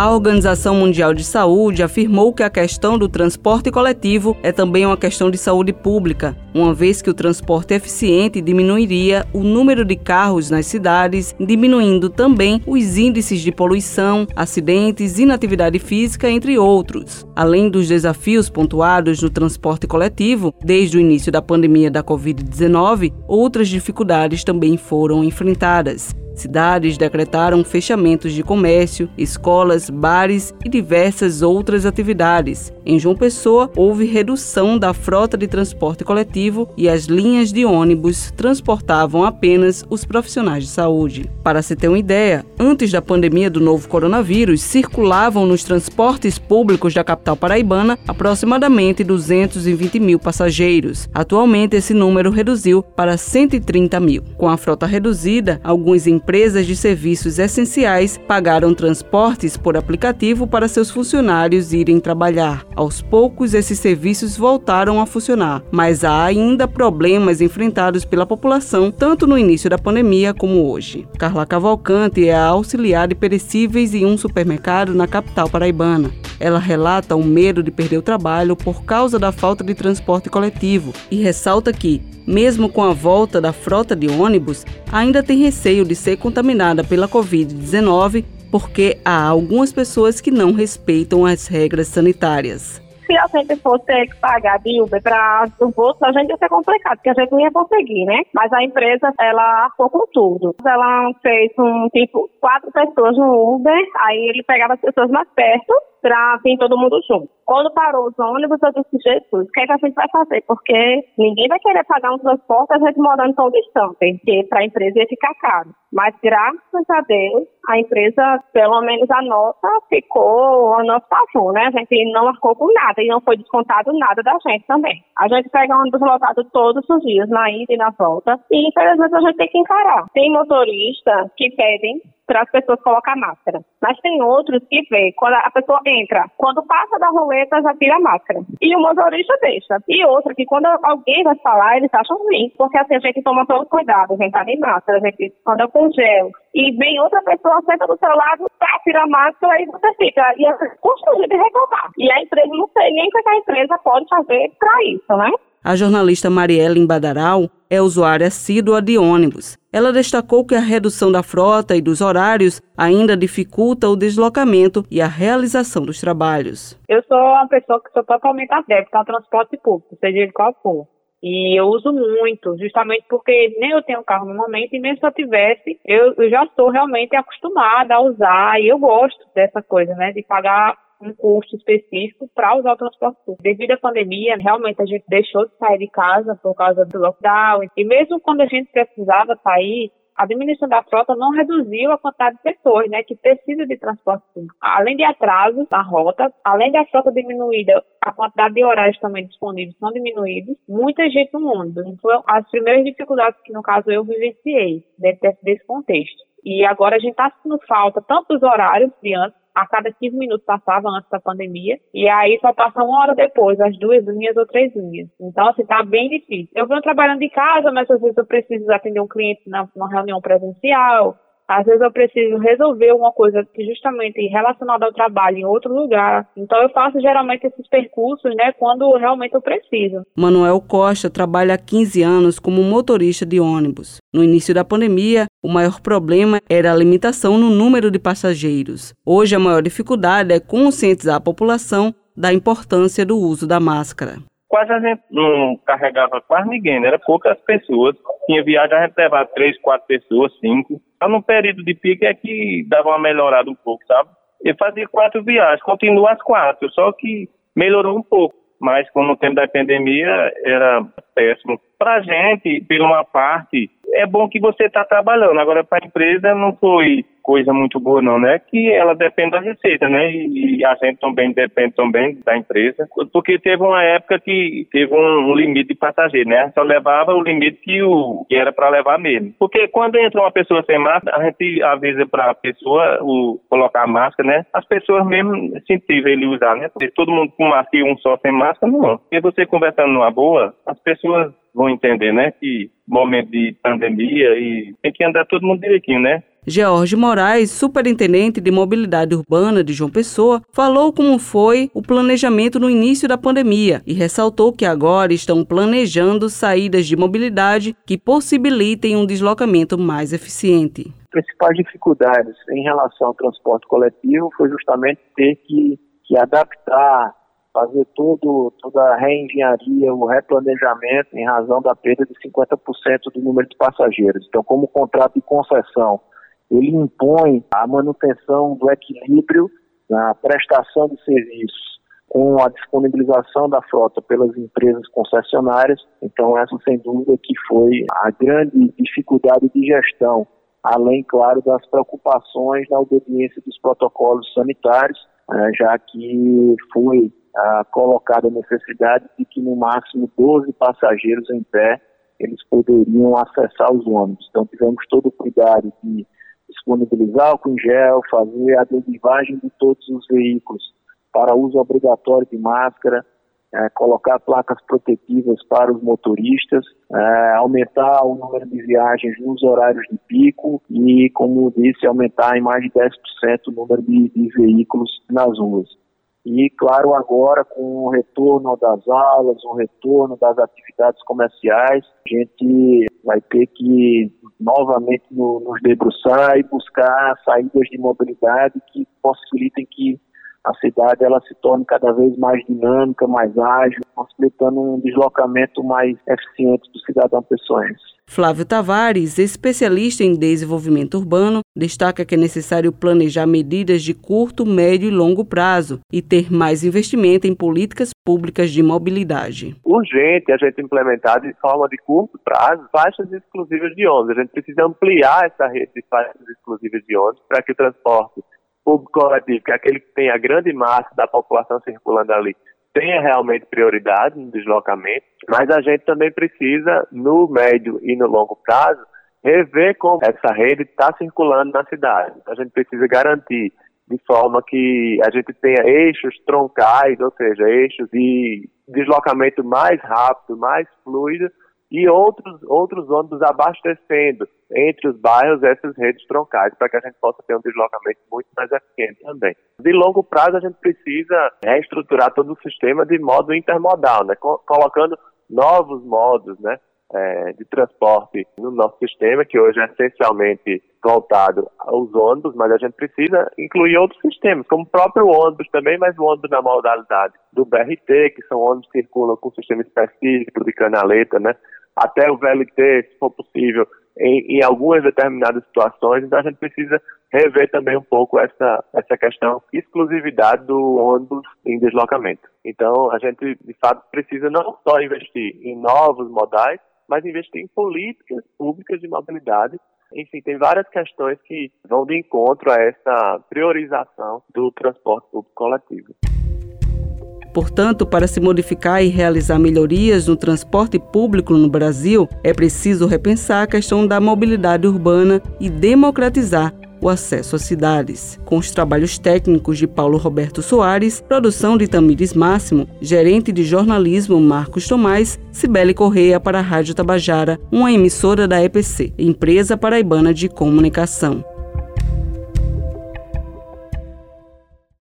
A Organização Mundial de Saúde afirmou que a questão do transporte coletivo é também uma questão de saúde pública, uma vez que o transporte eficiente diminuiria o número de carros nas cidades, diminuindo também os índices de poluição, acidentes, inatividade física, entre outros. Além dos desafios pontuados no transporte coletivo, desde o início da pandemia da Covid-19, outras dificuldades também foram enfrentadas. Cidades decretaram fechamentos de comércio, escolas, bares e diversas outras atividades. Em João Pessoa, houve redução da frota de transporte coletivo e as linhas de ônibus transportavam apenas os profissionais de saúde. Para se ter uma ideia, antes da pandemia do novo coronavírus, circulavam nos transportes públicos da capital paraibana aproximadamente 220 mil passageiros. Atualmente, esse número reduziu para 130 mil. Com a frota reduzida, alguns empresas de serviços essenciais pagaram transportes por aplicativo para seus funcionários irem trabalhar. Aos poucos, esses serviços voltaram a funcionar, mas há ainda problemas enfrentados pela população, tanto no início da pandemia como hoje. Carla Cavalcante é a auxiliar de perecíveis em um supermercado na capital paraibana. Ela relata o medo de perder o trabalho por causa da falta de transporte coletivo e ressalta que mesmo com a volta da frota de ônibus, ainda tem receio de ser contaminada pela Covid-19 porque há algumas pessoas que não respeitam as regras sanitárias se a gente fosse ter que pagar de Uber para o bolso, a gente ia ser complicado, porque a gente não ia conseguir, né? Mas a empresa, ela arcou com tudo. Ela fez um tipo, quatro pessoas no Uber, aí ele pegava as pessoas mais perto para vir todo mundo junto. Quando parou os ônibus, eu disse, Jesus, o que, é que a gente vai fazer? Porque ninguém vai querer pagar um transporte a gente morando tão distante, porque para a empresa ia ficar caro. Mas graças a Deus, a empresa, pelo menos a nota, ficou a nosso favor, né? A gente não marcou com nada e não foi descontado nada da gente também. A gente pega ônibus lotado todos os dias, na ida e na volta, e infelizmente a gente tem que encarar. Tem motoristas que pedem para as pessoas colocar máscara. Mas tem outros que vê, quando a pessoa entra, quando passa da roleta já tira a máscara. E o motorista deixa. E outra que quando alguém vai falar, eles acham ruim. Porque assim, a gente toma todo cuidado, a gente tá de máscara, a gente anda com gel. E vem outra pessoa, senta do seu lado, tá, tira a máscara e você fica. E é constante de reclamar. E a empresa, não sei nem o que a empresa pode fazer para isso, né? A jornalista Marielle Badaral é usuária assídua de ônibus. Ela destacou que a redução da frota e dos horários ainda dificulta o deslocamento e a realização dos trabalhos. Eu sou uma pessoa que sou totalmente adepta ao transporte público, seja ele qual for. E eu uso muito, justamente porque nem eu tenho carro no momento, e mesmo se eu tivesse, eu, eu já estou realmente acostumada a usar, e eu gosto dessa coisa, né, de pagar um custo específico para usar o transporte público. Devido à pandemia, realmente a gente deixou de sair de casa por causa do lockdown. E mesmo quando a gente precisava sair, a diminuição da frota não reduziu a quantidade de pessoas né, que precisam de transporte público. Além de atrasos na rota, além da frota diminuída, a quantidade de horários também disponíveis são diminuídos. Muita gente no mundo. Então, as primeiras dificuldades que, no caso, eu vivenciei dentro desse contexto. E agora a gente está sentindo falta tanto dos horários de antes, a cada 15 minutos passava antes da pandemia, e aí só passa uma hora depois, as duas linhas ou três linhas. Então, assim, tá bem difícil. Eu venho trabalhando de casa, mas às vezes eu preciso atender um cliente numa reunião presencial, às vezes eu preciso resolver uma coisa que justamente relacionada ao trabalho em outro lugar. Então eu faço geralmente esses percursos, né, quando realmente eu preciso. Manuel Costa trabalha há 15 anos como motorista de ônibus. No início da pandemia, o maior problema era a limitação no número de passageiros. Hoje a maior dificuldade é conscientizar a população da importância do uso da máscara quase a gente não carregava quase ninguém, né? era poucas pessoas. Tinha viagem, a gente levava três, quatro pessoas, cinco. Só no período de pico é que dava uma melhorada um pouco, sabe? Eu fazia quatro viagens, continua as quatro, só que melhorou um pouco. Mas como no tempo da pandemia era péssimo. Para gente, por uma parte, é bom que você está trabalhando. Agora, para a empresa, não foi coisa muito boa, não, né? Que ela depende da receita, né? E, a gente também depende também da empresa. Porque teve uma época que teve um, limite de passageiro, né? Só levava o limite que, o, que era para levar mesmo. Porque quando entra uma pessoa sem máscara, a gente avisa para a pessoa o, colocar a máscara, né? As pessoas mesmo incentivam ele usar, né? Porque todo mundo com máscara e um só sem máscara, não. Porque você conversando numa boa, as pessoas vão entender, né? Que momento de pandemia e tem que andar todo mundo direitinho, né? George Moraes, superintendente de mobilidade urbana de João Pessoa, falou como foi o planejamento no início da pandemia e ressaltou que agora estão planejando saídas de mobilidade que possibilitem um deslocamento mais eficiente. As principais dificuldades em relação ao transporte coletivo foi justamente ter que, que adaptar fazer todo, toda a reengenharia, o replanejamento em razão da perda de 50% do número de passageiros. Então, como o contrato de concessão, ele impõe a manutenção do equilíbrio na prestação de serviços com a disponibilização da frota pelas empresas concessionárias. Então, essa, sem dúvida, que foi a grande dificuldade de gestão, além, claro, das preocupações na obediência dos protocolos sanitários, eh, já que foi ah, colocada a necessidade de que no máximo 12 passageiros em pé eles poderiam acessar os ônibus. Então tivemos todo o cuidado de disponibilizar o em gel, fazer a adesivagem de todos os veículos para uso obrigatório de máscara, é, colocar placas protetivas para os motoristas, é, aumentar o número de viagens nos horários de pico e, como disse, aumentar em mais de 10% o número de, de veículos nas ruas. E, claro, agora com o retorno das aulas, o retorno das atividades comerciais, a gente vai ter que novamente nos debruçar e buscar saídas de mobilidade que possibilitem que a cidade ela se torne cada vez mais dinâmica, mais ágil, possibilitando um deslocamento mais eficiente do cidadão pessoense. Flávio Tavares, especialista em desenvolvimento urbano, destaca que é necessário planejar medidas de curto, médio e longo prazo e ter mais investimento em políticas públicas de mobilidade. Urgente a gente implementar de forma de curto prazo faixas exclusivas de ônibus. A gente precisa ampliar essa rede de faixas exclusivas de ônibus para que o transporte público coletivo, que é aquele que tem a grande massa da população circulando ali, tenha realmente prioridade no deslocamento, mas a gente também precisa, no médio e no longo prazo, rever como essa rede está circulando na cidade. A gente precisa garantir de forma que a gente tenha eixos troncais, ou seja, eixos de deslocamento mais rápido, mais fluido, e outros, outros ônibus abastecendo entre os bairros essas redes troncais, para que a gente possa ter um deslocamento muito mais eficiente também. De longo prazo, a gente precisa reestruturar todo o sistema de modo intermodal, né? colocando novos modos né? É, de transporte no nosso sistema, que hoje é essencialmente voltado aos ônibus, mas a gente precisa incluir outros sistemas, como o próprio ônibus também, mas o ônibus na modalidade do BRT, que são ônibus que circulam com um sistema específico de canaleta, né? Até o VLT, se for possível, em, em, algumas determinadas situações. Então a gente precisa rever também um pouco essa, essa questão exclusividade do ônibus em deslocamento. Então a gente de fato precisa não só investir em novos modais, mas investir em políticas públicas de mobilidade. Enfim, tem várias questões que vão de encontro a essa priorização do transporte público coletivo. Portanto, para se modificar e realizar melhorias no transporte público no Brasil, é preciso repensar a questão da mobilidade urbana e democratizar o acesso às cidades. Com os trabalhos técnicos de Paulo Roberto Soares, produção de Tamires Máximo, gerente de jornalismo Marcos Tomás, Cibele Correia para a Rádio Tabajara, uma emissora da EPC, Empresa Paraibana de Comunicação.